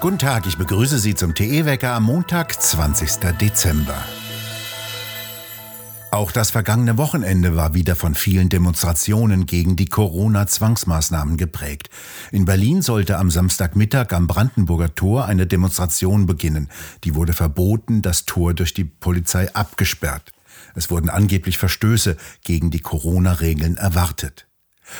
Guten Tag, ich begrüße Sie zum TE-Wecker am Montag, 20. Dezember. Auch das vergangene Wochenende war wieder von vielen Demonstrationen gegen die Corona-Zwangsmaßnahmen geprägt. In Berlin sollte am Samstagmittag am Brandenburger Tor eine Demonstration beginnen. Die wurde verboten, das Tor durch die Polizei abgesperrt. Es wurden angeblich Verstöße gegen die Corona-Regeln erwartet.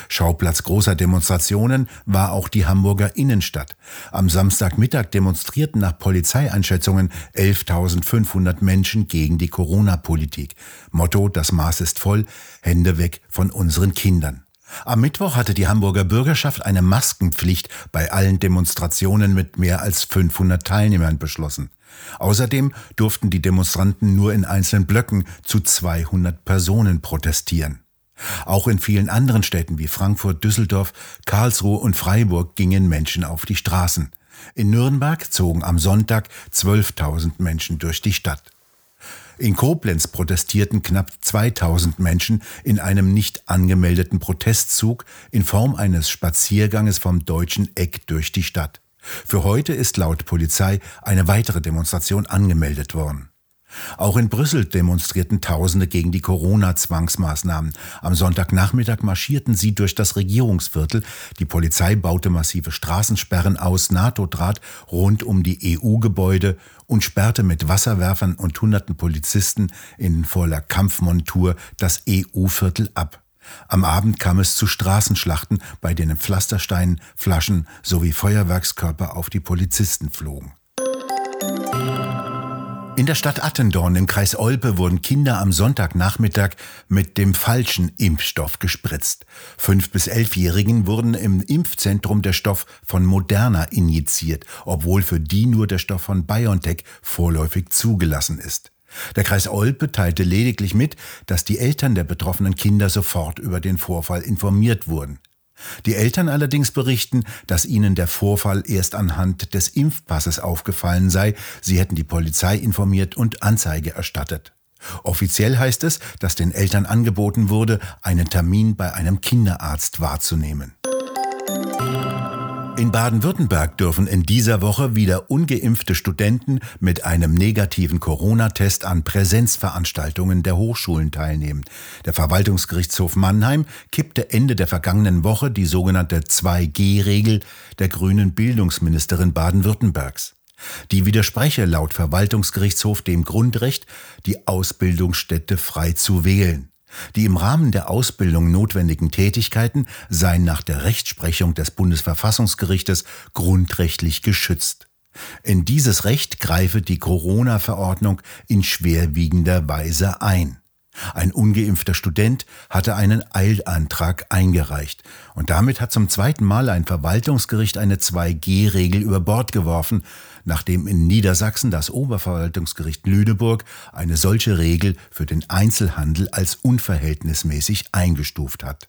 Schauplatz großer Demonstrationen war auch die Hamburger Innenstadt. Am Samstagmittag demonstrierten nach Polizeieinschätzungen 11.500 Menschen gegen die Corona-Politik. Motto, das Maß ist voll, Hände weg von unseren Kindern. Am Mittwoch hatte die Hamburger Bürgerschaft eine Maskenpflicht bei allen Demonstrationen mit mehr als 500 Teilnehmern beschlossen. Außerdem durften die Demonstranten nur in einzelnen Blöcken zu 200 Personen protestieren. Auch in vielen anderen Städten wie Frankfurt, Düsseldorf, Karlsruhe und Freiburg gingen Menschen auf die Straßen. In Nürnberg zogen am Sonntag 12.000 Menschen durch die Stadt. In Koblenz protestierten knapp 2000 Menschen in einem nicht angemeldeten Protestzug in Form eines Spazierganges vom deutschen Eck durch die Stadt. Für heute ist laut Polizei eine weitere Demonstration angemeldet worden. Auch in Brüssel demonstrierten Tausende gegen die Corona-Zwangsmaßnahmen. Am Sonntagnachmittag marschierten sie durch das Regierungsviertel. Die Polizei baute massive Straßensperren aus, NATO-Draht rund um die EU-Gebäude und sperrte mit Wasserwerfern und hunderten Polizisten in voller Kampfmontur das EU-Viertel ab. Am Abend kam es zu Straßenschlachten, bei denen Pflastersteinen, Flaschen sowie Feuerwerkskörper auf die Polizisten flogen. In der Stadt Attendorn im Kreis Olpe wurden Kinder am Sonntagnachmittag mit dem falschen Impfstoff gespritzt. Fünf- bis elfjährigen wurden im Impfzentrum der Stoff von Moderna injiziert, obwohl für die nur der Stoff von BioNTech vorläufig zugelassen ist. Der Kreis Olpe teilte lediglich mit, dass die Eltern der betroffenen Kinder sofort über den Vorfall informiert wurden. Die Eltern allerdings berichten, dass ihnen der Vorfall erst anhand des Impfpasses aufgefallen sei, sie hätten die Polizei informiert und Anzeige erstattet. Offiziell heißt es, dass den Eltern angeboten wurde, einen Termin bei einem Kinderarzt wahrzunehmen. In Baden-Württemberg dürfen in dieser Woche wieder ungeimpfte Studenten mit einem negativen Corona-Test an Präsenzveranstaltungen der Hochschulen teilnehmen. Der Verwaltungsgerichtshof Mannheim kippte Ende der vergangenen Woche die sogenannte 2G-Regel der grünen Bildungsministerin Baden-Württembergs. Die widerspreche laut Verwaltungsgerichtshof dem Grundrecht, die Ausbildungsstätte frei zu wählen. Die im Rahmen der Ausbildung notwendigen Tätigkeiten seien nach der Rechtsprechung des Bundesverfassungsgerichtes grundrechtlich geschützt. In dieses Recht greife die Corona-Verordnung in schwerwiegender Weise ein. Ein ungeimpfter Student hatte einen Eilantrag eingereicht und damit hat zum zweiten Mal ein Verwaltungsgericht eine 2G-Regel über Bord geworfen, nachdem in Niedersachsen das Oberverwaltungsgericht Lüneburg eine solche Regel für den Einzelhandel als unverhältnismäßig eingestuft hat.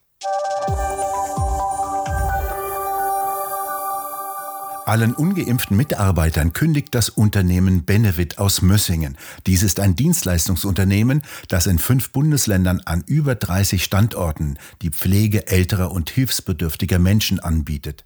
Allen ungeimpften Mitarbeitern kündigt das Unternehmen Benefit aus Mössingen. Dies ist ein Dienstleistungsunternehmen, das in fünf Bundesländern an über 30 Standorten die Pflege älterer und hilfsbedürftiger Menschen anbietet.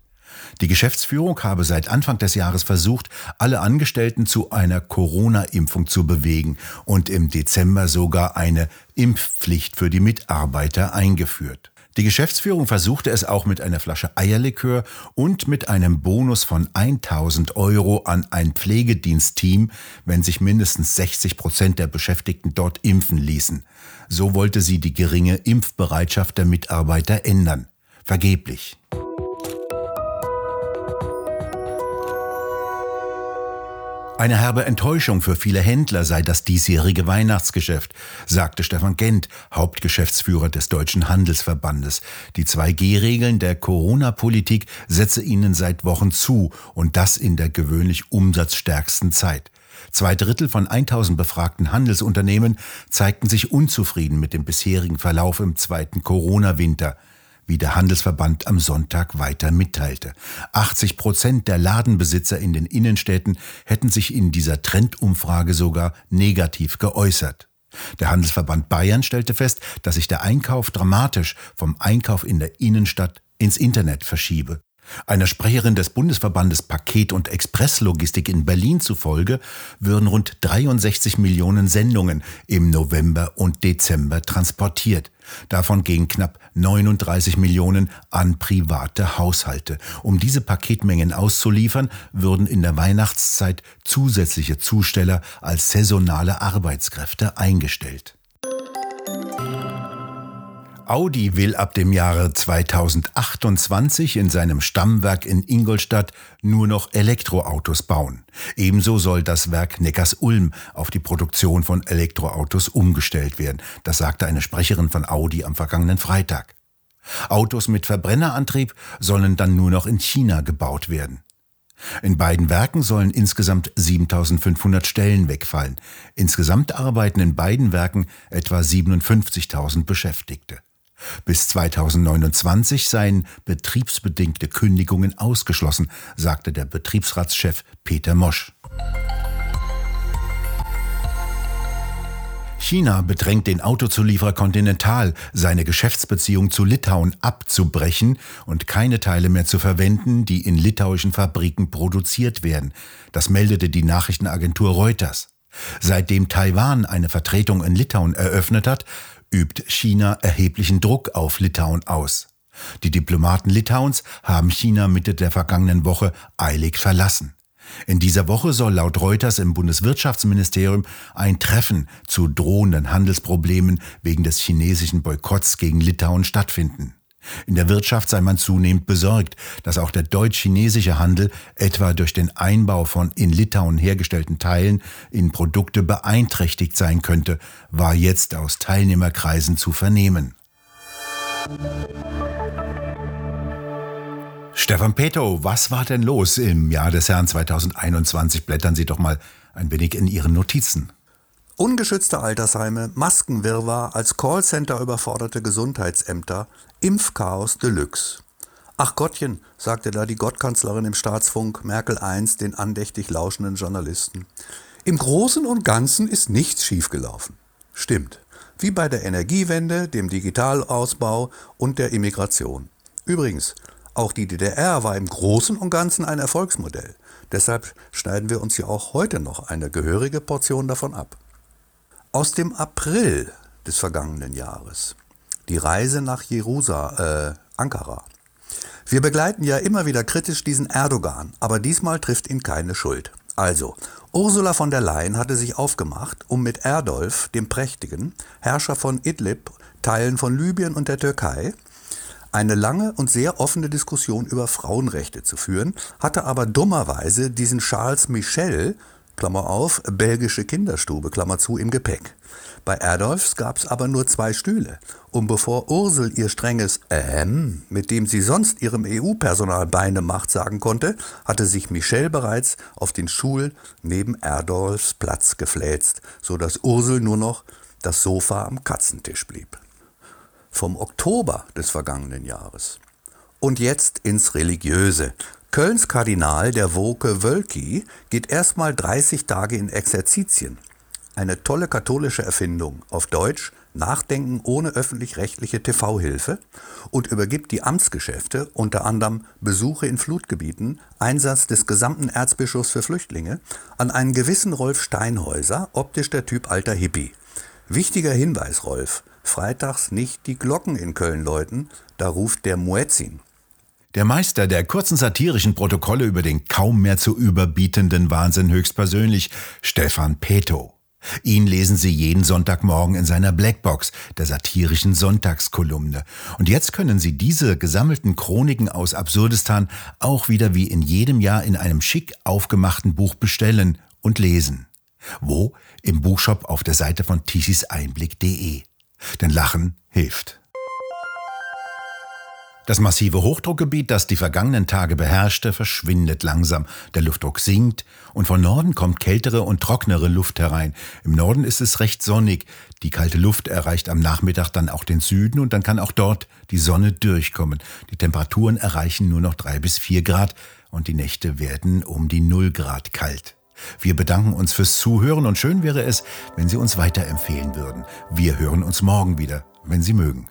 Die Geschäftsführung habe seit Anfang des Jahres versucht, alle Angestellten zu einer Corona-Impfung zu bewegen und im Dezember sogar eine Impfpflicht für die Mitarbeiter eingeführt. Die Geschäftsführung versuchte es auch mit einer Flasche Eierlikör und mit einem Bonus von 1000 Euro an ein Pflegedienstteam, wenn sich mindestens 60 Prozent der Beschäftigten dort impfen ließen. So wollte sie die geringe Impfbereitschaft der Mitarbeiter ändern. Vergeblich. Eine herbe Enttäuschung für viele Händler sei das diesjährige Weihnachtsgeschäft, sagte Stefan Gent, Hauptgeschäftsführer des Deutschen Handelsverbandes. Die 2G-Regeln der Corona-Politik setze ihnen seit Wochen zu und das in der gewöhnlich umsatzstärksten Zeit. Zwei Drittel von 1000 befragten Handelsunternehmen zeigten sich unzufrieden mit dem bisherigen Verlauf im zweiten Corona-Winter wie der Handelsverband am Sonntag weiter mitteilte. 80 Prozent der Ladenbesitzer in den Innenstädten hätten sich in dieser Trendumfrage sogar negativ geäußert. Der Handelsverband Bayern stellte fest, dass sich der Einkauf dramatisch vom Einkauf in der Innenstadt ins Internet verschiebe. Einer Sprecherin des Bundesverbandes Paket- und Expresslogistik in Berlin zufolge würden rund 63 Millionen Sendungen im November und Dezember transportiert. Davon gehen knapp 39 Millionen an private Haushalte. Um diese Paketmengen auszuliefern, würden in der Weihnachtszeit zusätzliche Zusteller als saisonale Arbeitskräfte eingestellt. Audi will ab dem Jahre 2028 in seinem Stammwerk in Ingolstadt nur noch Elektroautos bauen. Ebenso soll das Werk Neckars-Ulm auf die Produktion von Elektroautos umgestellt werden. Das sagte eine Sprecherin von Audi am vergangenen Freitag. Autos mit Verbrennerantrieb sollen dann nur noch in China gebaut werden. In beiden Werken sollen insgesamt 7500 Stellen wegfallen. Insgesamt arbeiten in beiden Werken etwa 57.000 Beschäftigte. Bis 2029 seien betriebsbedingte Kündigungen ausgeschlossen, sagte der Betriebsratschef Peter Mosch. China bedrängt den Autozulieferer Continental, seine Geschäftsbeziehung zu Litauen abzubrechen und keine Teile mehr zu verwenden, die in litauischen Fabriken produziert werden. Das meldete die Nachrichtenagentur Reuters. Seitdem Taiwan eine Vertretung in Litauen eröffnet hat, übt China erheblichen Druck auf Litauen aus. Die Diplomaten Litauens haben China Mitte der vergangenen Woche eilig verlassen. In dieser Woche soll laut Reuters im Bundeswirtschaftsministerium ein Treffen zu drohenden Handelsproblemen wegen des chinesischen Boykotts gegen Litauen stattfinden. In der Wirtschaft sei man zunehmend besorgt, dass auch der deutsch-chinesische Handel etwa durch den Einbau von in Litauen hergestellten Teilen in Produkte beeinträchtigt sein könnte, war jetzt aus Teilnehmerkreisen zu vernehmen. Stefan Peto, was war denn los im Jahr des Herrn 2021? Blättern Sie doch mal ein wenig in Ihren Notizen. Ungeschützte Altersheime, Maskenwirrwarr, als Callcenter überforderte Gesundheitsämter, Impfchaos Deluxe. Ach Gottchen, sagte da die Gottkanzlerin im Staatsfunk Merkel I den andächtig lauschenden Journalisten. Im Großen und Ganzen ist nichts schiefgelaufen. Stimmt. Wie bei der Energiewende, dem Digitalausbau und der Immigration. Übrigens, auch die DDR war im Großen und Ganzen ein Erfolgsmodell. Deshalb schneiden wir uns ja auch heute noch eine gehörige Portion davon ab. Aus dem April des vergangenen Jahres. Die Reise nach Jerusalem, äh, Ankara. Wir begleiten ja immer wieder kritisch diesen Erdogan, aber diesmal trifft ihn keine Schuld. Also, Ursula von der Leyen hatte sich aufgemacht, um mit Erdolf, dem Prächtigen, Herrscher von Idlib, Teilen von Libyen und der Türkei, eine lange und sehr offene Diskussion über Frauenrechte zu führen, hatte aber dummerweise diesen Charles Michel Klammer auf, belgische Kinderstube, Klammer zu, im Gepäck. Bei Erdolfs gab's aber nur zwei Stühle. Und bevor Ursel ihr strenges Ähm, mit dem sie sonst ihrem EU-Personal Beine macht, sagen konnte, hatte sich Michel bereits auf den Stuhl neben Erdolfs Platz gefläzt, so dass Ursel nur noch das Sofa am Katzentisch blieb. Vom Oktober des vergangenen Jahres. Und jetzt ins Religiöse. Kölns Kardinal, der Woke Wölki, geht erstmal 30 Tage in Exerzitien. Eine tolle katholische Erfindung, auf Deutsch Nachdenken ohne öffentlich-rechtliche TV-Hilfe und übergibt die Amtsgeschäfte, unter anderem Besuche in Flutgebieten, Einsatz des gesamten Erzbischofs für Flüchtlinge, an einen gewissen Rolf Steinhäuser, optisch der Typ alter Hippie. Wichtiger Hinweis, Rolf, freitags nicht die Glocken in Köln läuten, da ruft der Muezzin. Der Meister der kurzen satirischen Protokolle über den kaum mehr zu überbietenden Wahnsinn höchstpersönlich, Stefan Peto. Ihn lesen Sie jeden Sonntagmorgen in seiner Blackbox, der satirischen Sonntagskolumne. Und jetzt können Sie diese gesammelten Chroniken aus Absurdistan auch wieder wie in jedem Jahr in einem schick aufgemachten Buch bestellen und lesen. Wo? Im Buchshop auf der Seite von tischiseinblick.de. Denn Lachen hilft. Das massive Hochdruckgebiet, das die vergangenen Tage beherrschte, verschwindet langsam. Der Luftdruck sinkt und von Norden kommt kältere und trocknere Luft herein. Im Norden ist es recht sonnig. Die kalte Luft erreicht am Nachmittag dann auch den Süden und dann kann auch dort die Sonne durchkommen. Die Temperaturen erreichen nur noch drei bis vier Grad und die Nächte werden um die null Grad kalt. Wir bedanken uns fürs Zuhören und schön wäre es, wenn Sie uns weiterempfehlen würden. Wir hören uns morgen wieder, wenn Sie mögen.